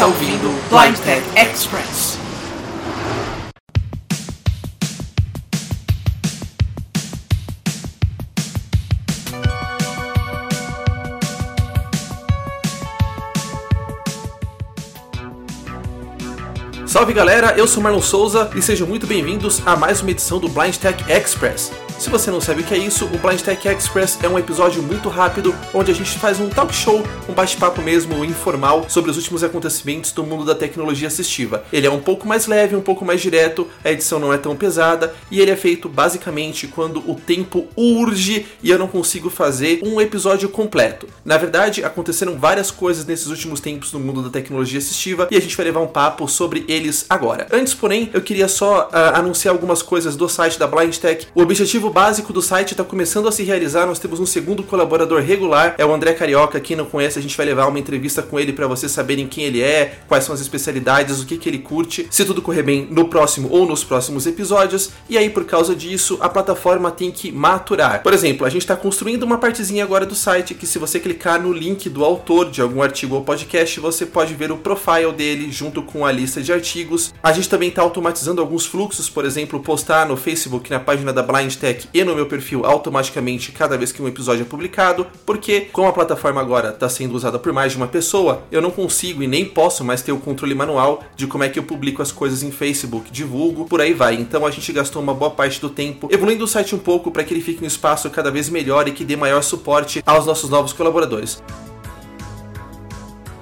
está ouvindo Blind Tech Express. Salve galera, eu sou Marlon Souza e sejam muito bem-vindos a mais uma edição do Blind Tech Express. Se você não sabe o que é isso, o Blind Tech Express é um episódio muito rápido onde a gente faz um talk show, um bate-papo mesmo informal sobre os últimos acontecimentos do mundo da tecnologia assistiva. Ele é um pouco mais leve, um pouco mais direto, a edição não é tão pesada e ele é feito basicamente quando o tempo urge e eu não consigo fazer um episódio completo. Na verdade, aconteceram várias coisas nesses últimos tempos no mundo da tecnologia assistiva e a gente vai levar um papo sobre eles agora. Antes, porém, eu queria só uh, anunciar algumas coisas do site da Blind Tech. O objetivo básico do site está começando a se realizar. Nós temos um segundo colaborador regular, é o André Carioca. Quem não conhece, a gente vai levar uma entrevista com ele para vocês saberem quem ele é, quais são as especialidades, o que, que ele curte, se tudo correr bem no próximo ou nos próximos episódios. E aí, por causa disso, a plataforma tem que maturar. Por exemplo, a gente está construindo uma partezinha agora do site que, se você clicar no link do autor de algum artigo ou podcast, você pode ver o profile dele junto com a lista de artigos. A gente também está automatizando alguns fluxos, por exemplo, postar no Facebook, na página da Blind Tech e no meu perfil automaticamente cada vez que um episódio é publicado, porque como a plataforma agora está sendo usada por mais de uma pessoa, eu não consigo e nem posso mais ter o controle manual de como é que eu publico as coisas em Facebook, divulgo, por aí vai. Então a gente gastou uma boa parte do tempo evoluindo o site um pouco para que ele fique um espaço cada vez melhor e que dê maior suporte aos nossos novos colaboradores.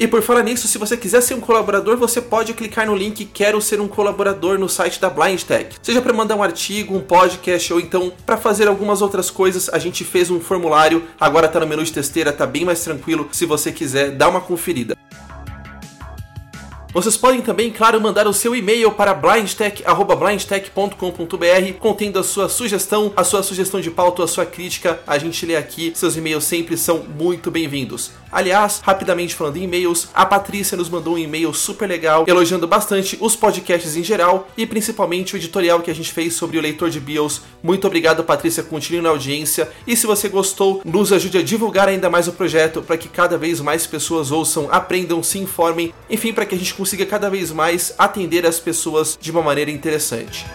E por falar nisso, se você quiser ser um colaborador, você pode clicar no link Quero ser um colaborador no site da Blind Tech. Seja para mandar um artigo, um podcast ou então para fazer algumas outras coisas, a gente fez um formulário, agora tá no menu de testeira, tá bem mais tranquilo. Se você quiser, dá uma conferida. Vocês podem também, claro, mandar o seu e-mail para blindtech.blindtech.com.br contendo a sua sugestão, a sua sugestão de pauta, a sua crítica. A gente lê aqui, seus e-mails sempre são muito bem-vindos. Aliás, rapidamente falando em e-mails, a Patrícia nos mandou um e-mail super legal, elogiando bastante os podcasts em geral e principalmente o editorial que a gente fez sobre o leitor de BIOS. Muito obrigado, Patrícia, continue na audiência. E se você gostou, nos ajude a divulgar ainda mais o projeto para que cada vez mais pessoas ouçam, aprendam, se informem, enfim, para que a gente consiga cada vez mais atender as pessoas de uma maneira interessante.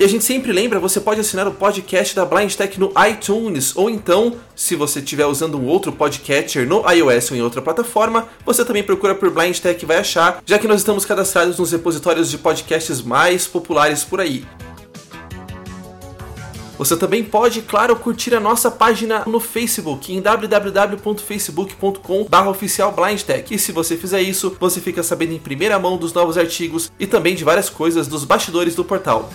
E a gente sempre lembra, você pode assinar o podcast da Blind Tech no iTunes, ou então, se você estiver usando um outro podcatcher no iOS ou em outra plataforma, você também procura por Blind Tech e vai achar, já que nós estamos cadastrados nos repositórios de podcasts mais populares por aí. Você também pode, claro, curtir a nossa página no Facebook em www.facebook.com/oficialblindtech. E se você fizer isso, você fica sabendo em primeira mão dos novos artigos e também de várias coisas dos bastidores do portal.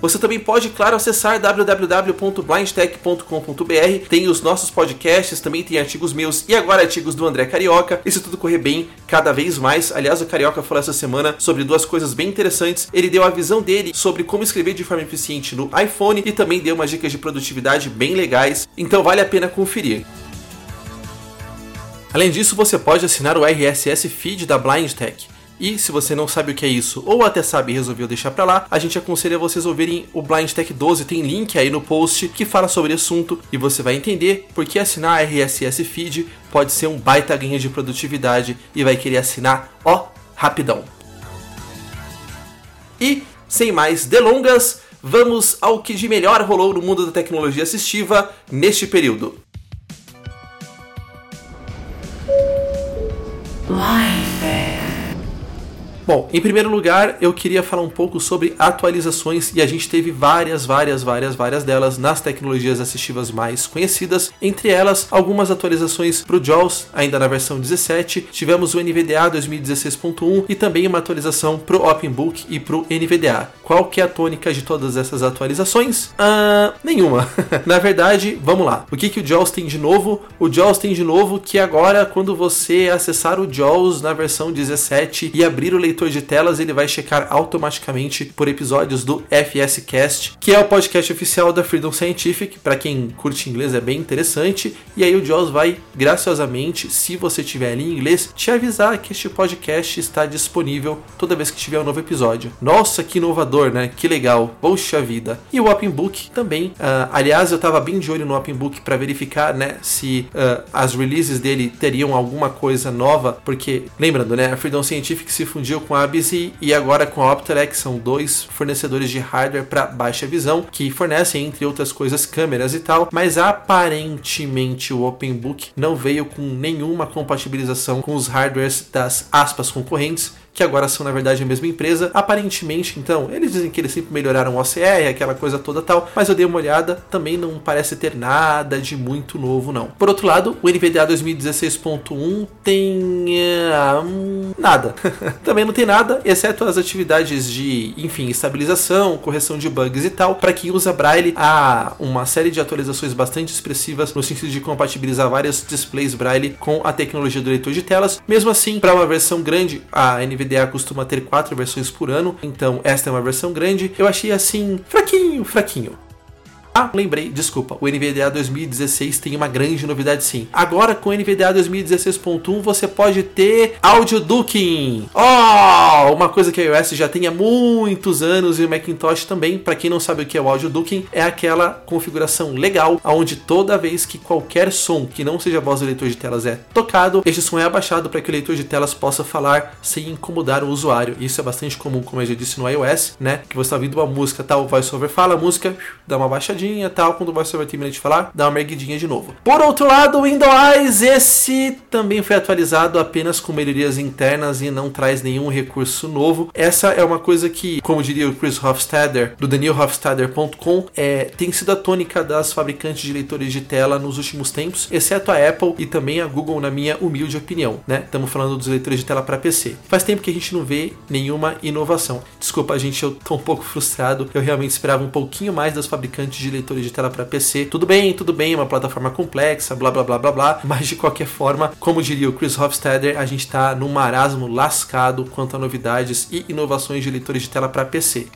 Você também pode, claro, acessar www.blindtech.com.br. Tem os nossos podcasts, também tem artigos meus e agora artigos do André Carioca. E se tudo correr bem, cada vez mais. Aliás, o Carioca falou essa semana sobre duas coisas bem interessantes. Ele deu a visão dele sobre como escrever de forma eficiente no iPhone e também deu umas dicas de produtividade bem legais. Então vale a pena conferir. Além disso, você pode assinar o RSS Feed da Blind Tech. E se você não sabe o que é isso, ou até sabe e resolveu deixar pra lá, a gente aconselha vocês ouvirem o Blind Tech 12, tem link aí no post que fala sobre o assunto e você vai entender porque assinar RSS Feed pode ser um baita ganho de produtividade e vai querer assinar, ó, rapidão. E, sem mais delongas, vamos ao que de melhor rolou no mundo da tecnologia assistiva neste período. Bom, em primeiro lugar, eu queria falar um pouco sobre atualizações e a gente teve várias, várias, várias, várias delas nas tecnologias assistivas mais conhecidas. Entre elas, algumas atualizações para o JAWS, ainda na versão 17. Tivemos o NVDA 2016.1 e também uma atualização para o OpenBook e para o NVDA. Qual que é a tônica de todas essas atualizações? Ah, nenhuma. na verdade, vamos lá. O que, que o JAWS tem de novo? O JAWS tem de novo que agora, quando você acessar o JAWS na versão 17 e abrir o leitor leitor de telas, ele vai checar automaticamente por episódios do FS Cast, que é o podcast oficial da Freedom Scientific. Para quem curte inglês é bem interessante. E aí o Jaws vai graciosamente, se você tiver ali em inglês, te avisar que este podcast está disponível toda vez que tiver um novo episódio. Nossa, que inovador, né? Que legal. Poxa vida. E o Open Book também. Uh, aliás, eu estava bem de olho no Open Book para verificar, né, se uh, as releases dele teriam alguma coisa nova, porque lembrando, né, a Freedom Scientific se fundiu com a ABC e agora com a Optelec são dois fornecedores de hardware para baixa visão que fornecem entre outras coisas câmeras e tal, mas aparentemente o Open Book não veio com nenhuma compatibilização com os hardwares das aspas concorrentes que agora são na verdade a mesma empresa. Aparentemente, então, eles dizem que eles sempre melhoraram o OCR, aquela coisa toda tal, mas eu dei uma olhada, também não parece ter nada de muito novo, não. Por outro lado, o NVDA 2016.1 tem. Uh, nada. também não tem nada, exceto as atividades de, enfim, estabilização, correção de bugs e tal. Para quem usa Braille, há uma série de atualizações bastante expressivas no sentido de compatibilizar vários displays Braille com a tecnologia do leitor de telas. Mesmo assim, para uma versão grande, a NVDA NVDA costuma ter quatro versões por ano, então esta é uma versão grande. Eu achei assim, fraquinho, fraquinho. Ah, lembrei, desculpa. O NVDA 2016 tem uma grande novidade sim. Agora com o NVDA 2016.1 você pode ter áudio ducking. Oh, uma coisa que a iOS já tem há muitos anos e o Macintosh também. Para quem não sabe o que é o áudio ducking, é aquela configuração legal onde toda vez que qualquer som que não seja voz do leitor de telas é tocado, este som é abaixado para que o leitor de telas possa falar sem incomodar o usuário. Isso é bastante comum, como eu já disse no iOS, né? Que você está ouvindo uma música, tal, o voiceover fala a música, dá uma baixadinha e tal. Quando você vai terminar de falar, dá uma erguidinha de novo. Por outro lado, o Windows, esse também foi atualizado apenas com melhorias internas e não traz nenhum recurso novo. Essa é uma coisa que, como diria o Chris Hofstadter, do danielhofstadter.com, é, tem sido a tônica das fabricantes de leitores de tela nos últimos tempos, exceto a Apple e também a Google, na minha humilde opinião. Né? Estamos falando dos leitores de tela para PC. Faz tempo que a gente não vê nenhuma inovação. Desculpa, gente, eu tô um pouco frustrado. Eu realmente esperava um pouquinho mais das fabricantes de leitores de tela para PC. Tudo bem, tudo bem, é uma plataforma complexa, blá blá blá blá blá, mas de qualquer forma, como diria o Chris Hofstadter, a gente está num marasmo lascado quanto a novidades e inovações de leitores de tela para PC.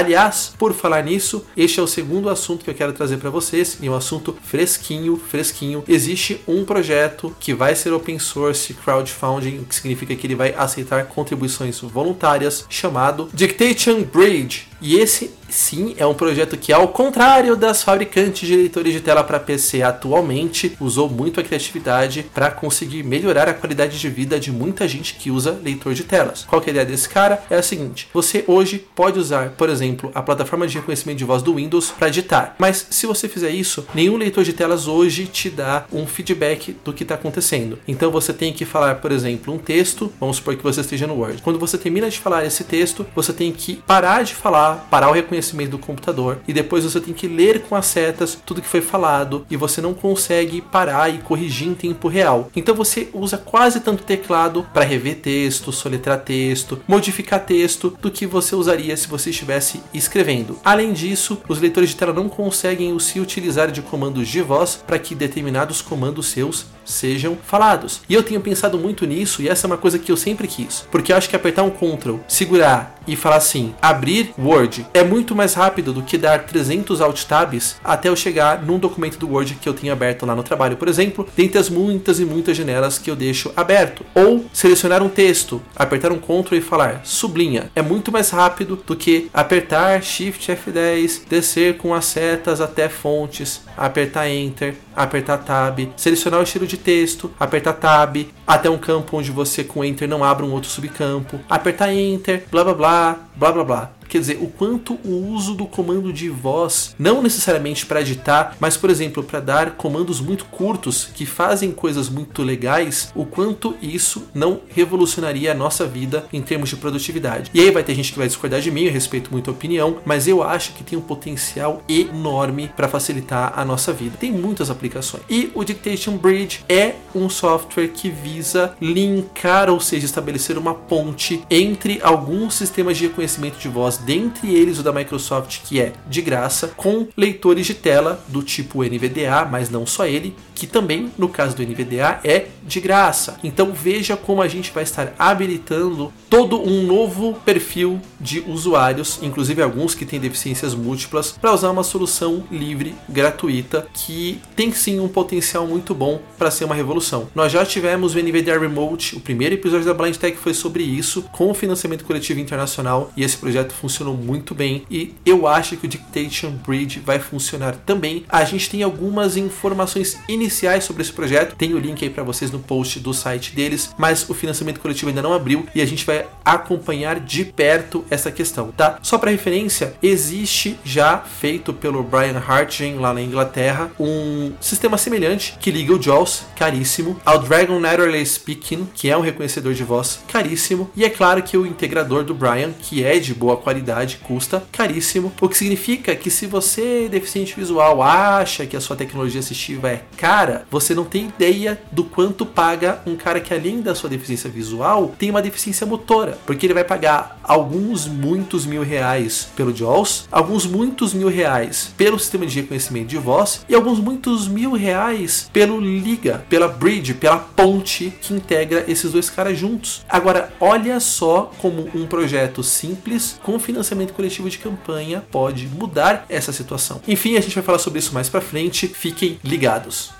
Aliás, por falar nisso, este é o segundo assunto que eu quero trazer para vocês, e um assunto fresquinho, fresquinho. Existe um projeto que vai ser open source crowdfunding, que significa que ele vai aceitar contribuições voluntárias, chamado Dictation Bridge. E esse sim é um projeto que, ao contrário das fabricantes de leitores de tela para PC atualmente, usou muito a criatividade para conseguir melhorar a qualidade de vida de muita gente que usa leitor de telas. Qual que é a ideia desse cara? É a seguinte: você hoje pode usar, por exemplo, a plataforma de reconhecimento de voz do Windows para editar, mas se você fizer isso, nenhum leitor de telas hoje te dá um feedback do que está acontecendo. Então você tem que falar, por exemplo, um texto, vamos supor que você esteja no Word. Quando você termina de falar esse texto, você tem que parar de falar parar o reconhecimento do computador e depois você tem que ler com as setas tudo que foi falado e você não consegue parar e corrigir em tempo real. Então você usa quase tanto teclado para rever texto, soletrar texto, modificar texto do que você usaria se você estivesse escrevendo. Além disso, os leitores de tela não conseguem se utilizar de comandos de voz para que determinados comandos seus sejam falados. E eu tenho pensado muito nisso e essa é uma coisa que eu sempre quis, porque eu acho que apertar um Ctrl, segurar e falar assim, abrir Word, é muito mais rápido do que dar 300 Alt Tabs até eu chegar num documento do Word que eu tenho aberto lá no trabalho, por exemplo, dentre as muitas e muitas janelas que eu deixo aberto. Ou selecionar um texto, apertar um Ctrl e falar sublinha. É muito mais rápido do que apertar Shift F10, descer com as setas até fontes, apertar Enter, apertar Tab, selecionar o estilo de texto, apertar Tab, até um campo onde você com Enter não abre um outro subcampo, apertar Enter, blá blá blá, blá blá blá. Quer dizer, o quanto o uso do comando de voz, não necessariamente para editar, mas por exemplo, para dar comandos muito curtos que fazem coisas muito legais, o quanto isso não revolucionaria a nossa vida em termos de produtividade. E aí vai ter gente que vai discordar de mim, eu respeito muito a opinião, mas eu acho que tem um potencial enorme para facilitar a nossa vida. Tem muitas aplicações. E o Dictation Bridge é um software que visa linkar, ou seja, estabelecer uma ponte entre alguns sistemas de reconhecimento de voz dentre eles o da Microsoft, que é de graça, com leitores de tela do tipo NVDA, mas não só ele, que também, no caso do NVDA, é de graça. Então veja como a gente vai estar habilitando todo um novo perfil de usuários, inclusive alguns que têm deficiências múltiplas, para usar uma solução livre, gratuita, que tem sim um potencial muito bom para ser uma revolução. Nós já tivemos o NVDA Remote, o primeiro episódio da Blind Tech foi sobre isso, com o financiamento coletivo internacional, e esse projeto funcionou muito bem. E eu acho que o Dictation Bridge vai funcionar também. A gente tem algumas informações iniciais sobre esse projeto. Tem o link aí para vocês no post do site deles, mas o financiamento coletivo ainda não abriu e a gente vai acompanhar de perto essa questão, tá? Só para referência, existe já feito pelo Brian Hartgen lá na Inglaterra um sistema semelhante que liga o JAWS, caríssimo, ao Dragon Naturally Speaking, que é um reconhecedor de voz caríssimo, e é claro que o integrador do Brian, que é de boa qualidade, custa caríssimo, o que significa que se você deficiente visual acha que a sua tecnologia assistiva é cara você não tem ideia do quanto paga um cara que, além da sua deficiência visual, tem uma deficiência motora. Porque ele vai pagar alguns muitos mil reais pelo JAWS, alguns muitos mil reais pelo sistema de reconhecimento de voz e alguns muitos mil reais pelo Liga, pela bridge, pela ponte que integra esses dois caras juntos. Agora, olha só como um projeto simples com financiamento coletivo de campanha pode mudar essa situação. Enfim, a gente vai falar sobre isso mais para frente. Fiquem ligados.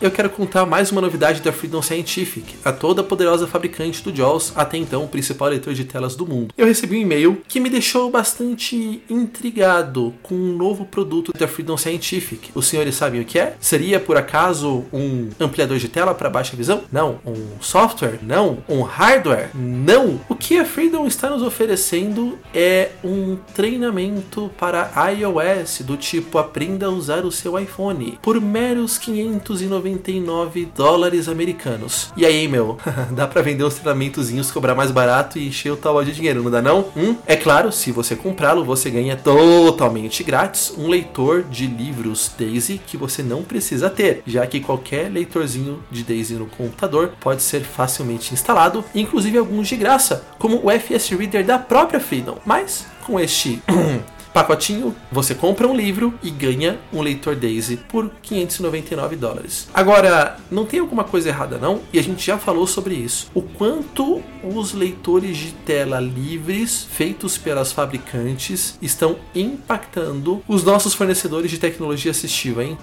Eu quero contar mais uma novidade da Freedom Scientific, a toda poderosa fabricante do JAWS, até então o principal leitor de telas do mundo. Eu recebi um e-mail que me deixou bastante intrigado com um novo produto da Freedom Scientific. Os senhores sabem o que é? Seria por acaso um ampliador de tela para baixa visão? Não. Um software? Não. Um hardware? Não. O que a Freedom está nos oferecendo é um treinamento para iOS do tipo aprenda a usar o seu iPhone por meros 590 99 dólares americanos. E aí, meu, dá para vender uns treinamentozinhos, cobrar mais barato e encher o tal de dinheiro, não dá não? Hum? É claro, se você comprá-lo, você ganha totalmente grátis um leitor de livros Daisy que você não precisa ter, já que qualquer leitorzinho de Daisy no computador pode ser facilmente instalado, inclusive alguns de graça, como o FS Reader da própria Freedom. Mas com este pacotinho, você compra um livro e ganha um leitor Daisy por 599 dólares. Agora, não tem alguma coisa errada não? E a gente já falou sobre isso. O quanto os leitores de tela livres feitos pelas fabricantes estão impactando os nossos fornecedores de tecnologia assistiva, hein?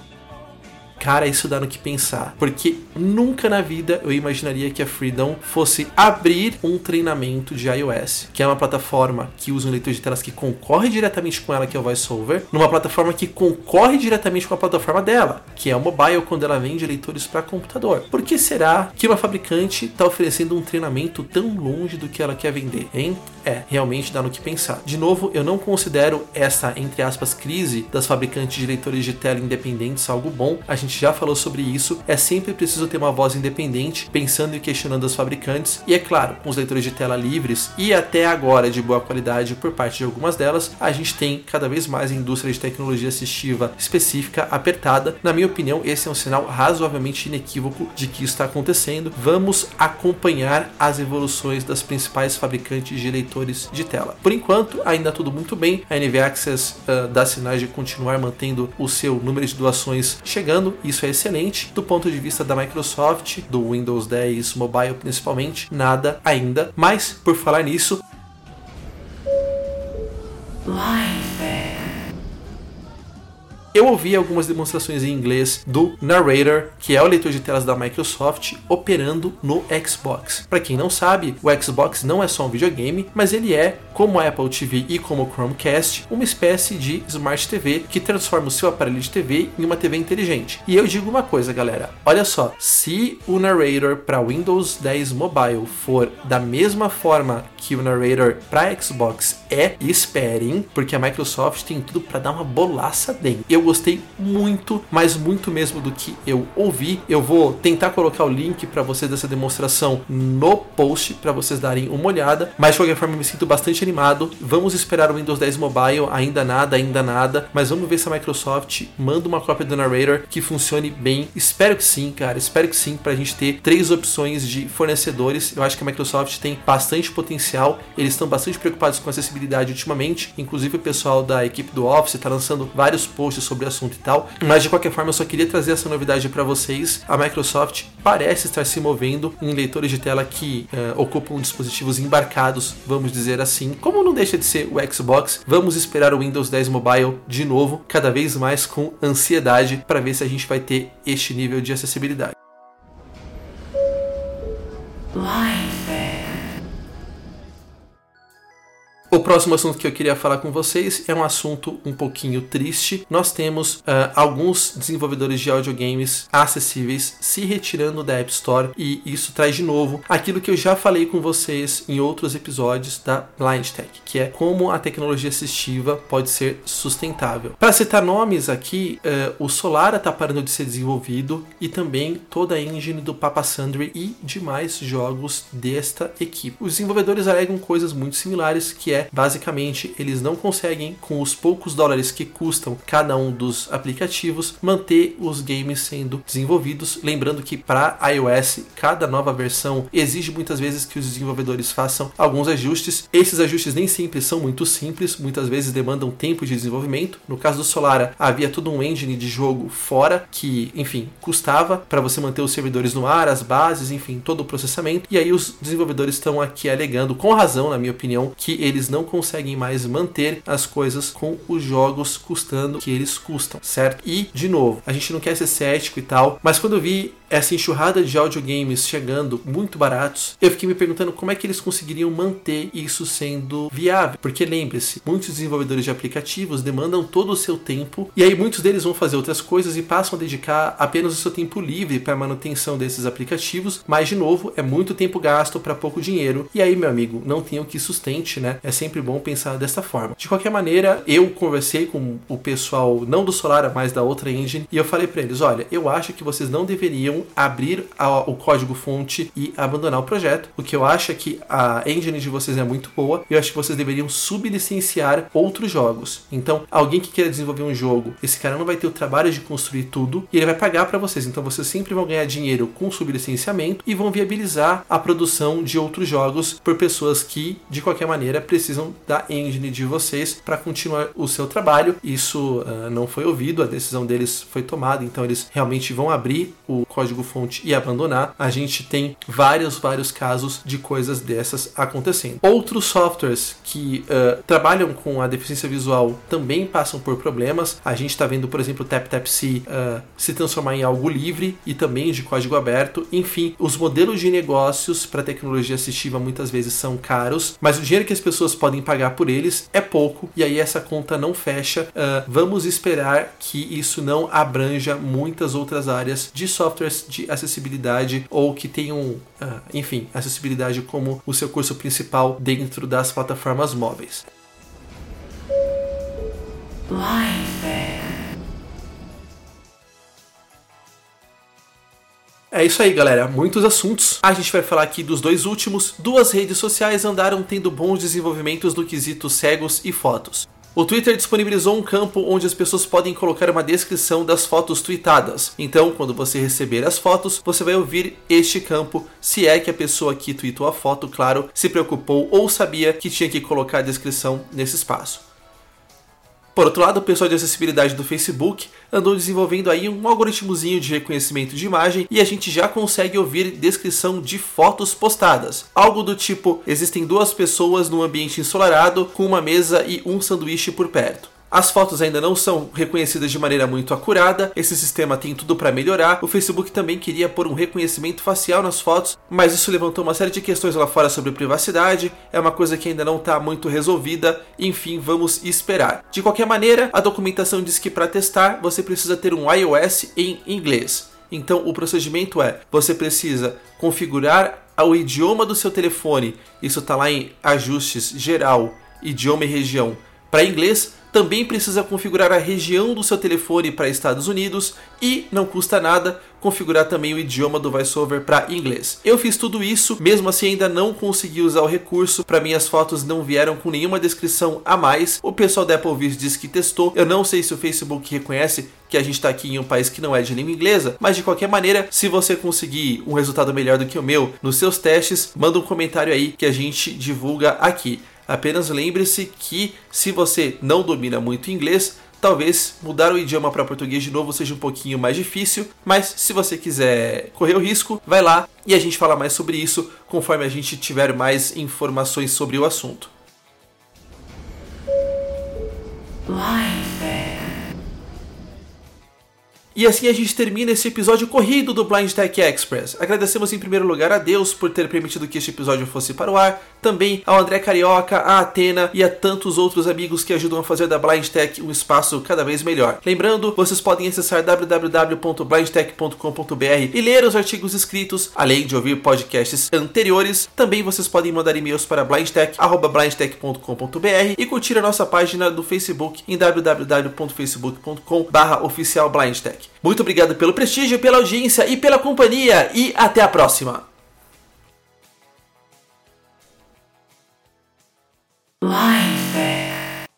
Cara, isso dá no que pensar. Porque nunca na vida eu imaginaria que a Freedom fosse abrir um treinamento de iOS, que é uma plataforma que usa um leitor de telas que concorre diretamente com ela, que é o VoiceOver, numa plataforma que concorre diretamente com a plataforma dela, que é o mobile, quando ela vende leitores para computador. Por que será que uma fabricante está oferecendo um treinamento tão longe do que ela quer vender, hein? É, realmente dá no que pensar. De novo, eu não considero essa, entre aspas, crise das fabricantes de leitores de tela independentes algo bom. A gente já falou sobre isso. É sempre preciso ter uma voz independente, pensando e questionando os fabricantes. E é claro, com os leitores de tela livres e até agora de boa qualidade por parte de algumas delas, a gente tem cada vez mais indústria de tecnologia assistiva específica apertada. Na minha opinião, esse é um sinal razoavelmente inequívoco de que isso está acontecendo. Vamos acompanhar as evoluções das principais fabricantes de leitores de tela. Por enquanto, ainda tudo muito bem. A NV Access uh, dá sinais de continuar mantendo o seu número de doações chegando, isso é excelente. Do ponto de vista da Microsoft, do Windows 10 Mobile principalmente, nada ainda. Mas, por falar nisso, eu ouvi algumas demonstrações em inglês do Narrator, que é o leitor de telas da Microsoft, operando no Xbox. Para quem não sabe, o Xbox não é só um videogame, mas ele é, como a Apple TV e como o Chromecast, uma espécie de Smart TV que transforma o seu aparelho de TV em uma TV inteligente. E eu digo uma coisa, galera, olha só, se o Narrator para Windows 10 Mobile for da mesma forma que o Narrator para Xbox é, esperem, porque a Microsoft tem tudo para dar uma bolaça dentro. Eu gostei muito, mas muito mesmo do que eu ouvi. Eu vou tentar colocar o link para vocês dessa demonstração no post para vocês darem uma olhada, mas de qualquer forma me sinto bastante animado. Vamos esperar o Windows 10 Mobile, ainda nada, ainda nada, mas vamos ver se a Microsoft manda uma cópia do Narrator que funcione bem. Espero que sim, cara, espero que sim, para a gente ter três opções de fornecedores. Eu acho que a Microsoft tem bastante potencial, eles estão bastante preocupados com acessibilidade ultimamente, inclusive o pessoal da equipe do Office está lançando vários posts sobre o assunto e tal, mas de qualquer forma eu só queria trazer essa novidade para vocês. A Microsoft parece estar se movendo em leitores de tela que uh, ocupam dispositivos embarcados, vamos dizer assim. Como não deixa de ser o Xbox, vamos esperar o Windows 10 Mobile de novo, cada vez mais com ansiedade para ver se a gente vai ter este nível de acessibilidade. Próximo assunto que eu queria falar com vocês é um assunto um pouquinho triste. Nós temos uh, alguns desenvolvedores de audiogames acessíveis se retirando da App Store e isso traz de novo aquilo que eu já falei com vocês em outros episódios da Blind Tech, que é como a tecnologia assistiva pode ser sustentável. Para citar nomes aqui, uh, o Solara está parando de ser desenvolvido e também toda a engine do Papa Sundry e demais jogos desta equipe. Os desenvolvedores alegam coisas muito similares, que é basicamente eles não conseguem, com os poucos dólares que custam cada um dos aplicativos, manter os games sendo desenvolvidos. Lembrando que para iOS, cada nova versão exige muitas vezes que os desenvolvedores façam alguns ajustes. Esses ajustes nem sempre são muito simples, muitas vezes demandam tempo de desenvolvimento. No caso do Solara, havia todo um engine de jogo fora que, enfim, custava para você manter os servidores no ar, as bases, enfim, todo o processamento. E aí os desenvolvedores estão aqui alegando, com razão, na minha opinião, que eles não conseguem mais manter as coisas com os jogos custando o que eles custam, certo? E, de novo, a gente não quer ser cético e tal, mas quando eu vi essa enxurrada de audiogames chegando muito baratos, eu fiquei me perguntando como é que eles conseguiriam manter isso sendo viável. Porque lembre-se, muitos desenvolvedores de aplicativos demandam todo o seu tempo e aí muitos deles vão fazer outras coisas e passam a dedicar apenas o seu tempo livre para a manutenção desses aplicativos, mas de novo, é muito tempo gasto para pouco dinheiro. E aí, meu amigo, não tem o que sustente, né? É sempre bom pensar dessa forma. De qualquer maneira, eu conversei com o pessoal não do Solara, mas da outra engine, e eu falei para eles, olha, eu acho que vocês não deveriam abrir a, o código-fonte e abandonar o projeto. O que eu acho é que a engine de vocês é muito boa e eu acho que vocês deveriam sublicenciar outros jogos. Então, alguém que queira desenvolver um jogo, esse cara não vai ter o trabalho de construir tudo e ele vai pagar para vocês. Então, vocês sempre vão ganhar dinheiro com sublicenciamento e vão viabilizar a produção de outros jogos por pessoas que, de qualquer maneira, precisam da engine de vocês para continuar o seu trabalho. Isso uh, não foi ouvido, a decisão deles foi tomada, então eles realmente vão abrir o código código-fonte e abandonar, a gente tem vários, vários casos de coisas dessas acontecendo. Outros softwares que uh, trabalham com a deficiência visual também passam por problemas. A gente está vendo, por exemplo, o TapTapC uh, se transformar em algo livre e também de código aberto. Enfim, os modelos de negócios para tecnologia assistiva muitas vezes são caros, mas o dinheiro que as pessoas podem pagar por eles é pouco e aí essa conta não fecha. Uh, vamos esperar que isso não abranja muitas outras áreas de softwares de acessibilidade ou que tenham, uh, enfim, acessibilidade como o seu curso principal dentro das plataformas móveis. É isso aí, galera. Muitos assuntos. A gente vai falar aqui dos dois últimos. Duas redes sociais andaram tendo bons desenvolvimentos no quesito cegos e fotos. O Twitter disponibilizou um campo onde as pessoas podem colocar uma descrição das fotos tweetadas. Então, quando você receber as fotos, você vai ouvir este campo, se é que a pessoa que tweetou a foto, claro, se preocupou ou sabia que tinha que colocar a descrição nesse espaço. Por outro lado, o pessoal de acessibilidade do Facebook andou desenvolvendo aí um algoritmozinho de reconhecimento de imagem e a gente já consegue ouvir descrição de fotos postadas. Algo do tipo: existem duas pessoas num ambiente ensolarado com uma mesa e um sanduíche por perto. As fotos ainda não são reconhecidas de maneira muito acurada, esse sistema tem tudo para melhorar. O Facebook também queria pôr um reconhecimento facial nas fotos, mas isso levantou uma série de questões lá fora sobre privacidade, é uma coisa que ainda não está muito resolvida, enfim, vamos esperar. De qualquer maneira, a documentação diz que para testar você precisa ter um iOS em inglês. Então o procedimento é: você precisa configurar o idioma do seu telefone, isso está lá em ajustes geral, idioma e região para inglês também precisa configurar a região do seu telefone para Estados Unidos e não custa nada configurar também o idioma do VoiceOver para inglês. Eu fiz tudo isso, mesmo assim ainda não consegui usar o recurso, para mim as fotos não vieram com nenhuma descrição a mais. O pessoal da Apple Viz disse que testou, eu não sei se o Facebook reconhece que a gente está aqui em um país que não é de língua inglesa, mas de qualquer maneira, se você conseguir um resultado melhor do que o meu nos seus testes, manda um comentário aí que a gente divulga aqui. Apenas lembre-se que se você não domina muito inglês, talvez mudar o idioma para português de novo seja um pouquinho mais difícil, mas se você quiser correr o risco, vai lá e a gente fala mais sobre isso conforme a gente tiver mais informações sobre o assunto. E assim a gente termina esse episódio corrido do Blind Tech Express. Agradecemos em primeiro lugar a Deus por ter permitido que este episódio fosse para o ar, também ao André Carioca, a Atena e a tantos outros amigos que ajudam a fazer da Blind Tech um espaço cada vez melhor. Lembrando, vocês podem acessar www.blindtech.com.br e ler os artigos escritos, além de ouvir podcasts anteriores. Também vocês podem mandar e-mails para blindtech@blindtech.com.br e curtir a nossa página do Facebook em www.facebook.com/oficialblindtech. Muito obrigado pelo prestígio, pela audiência e pela companhia e até a próxima. Why?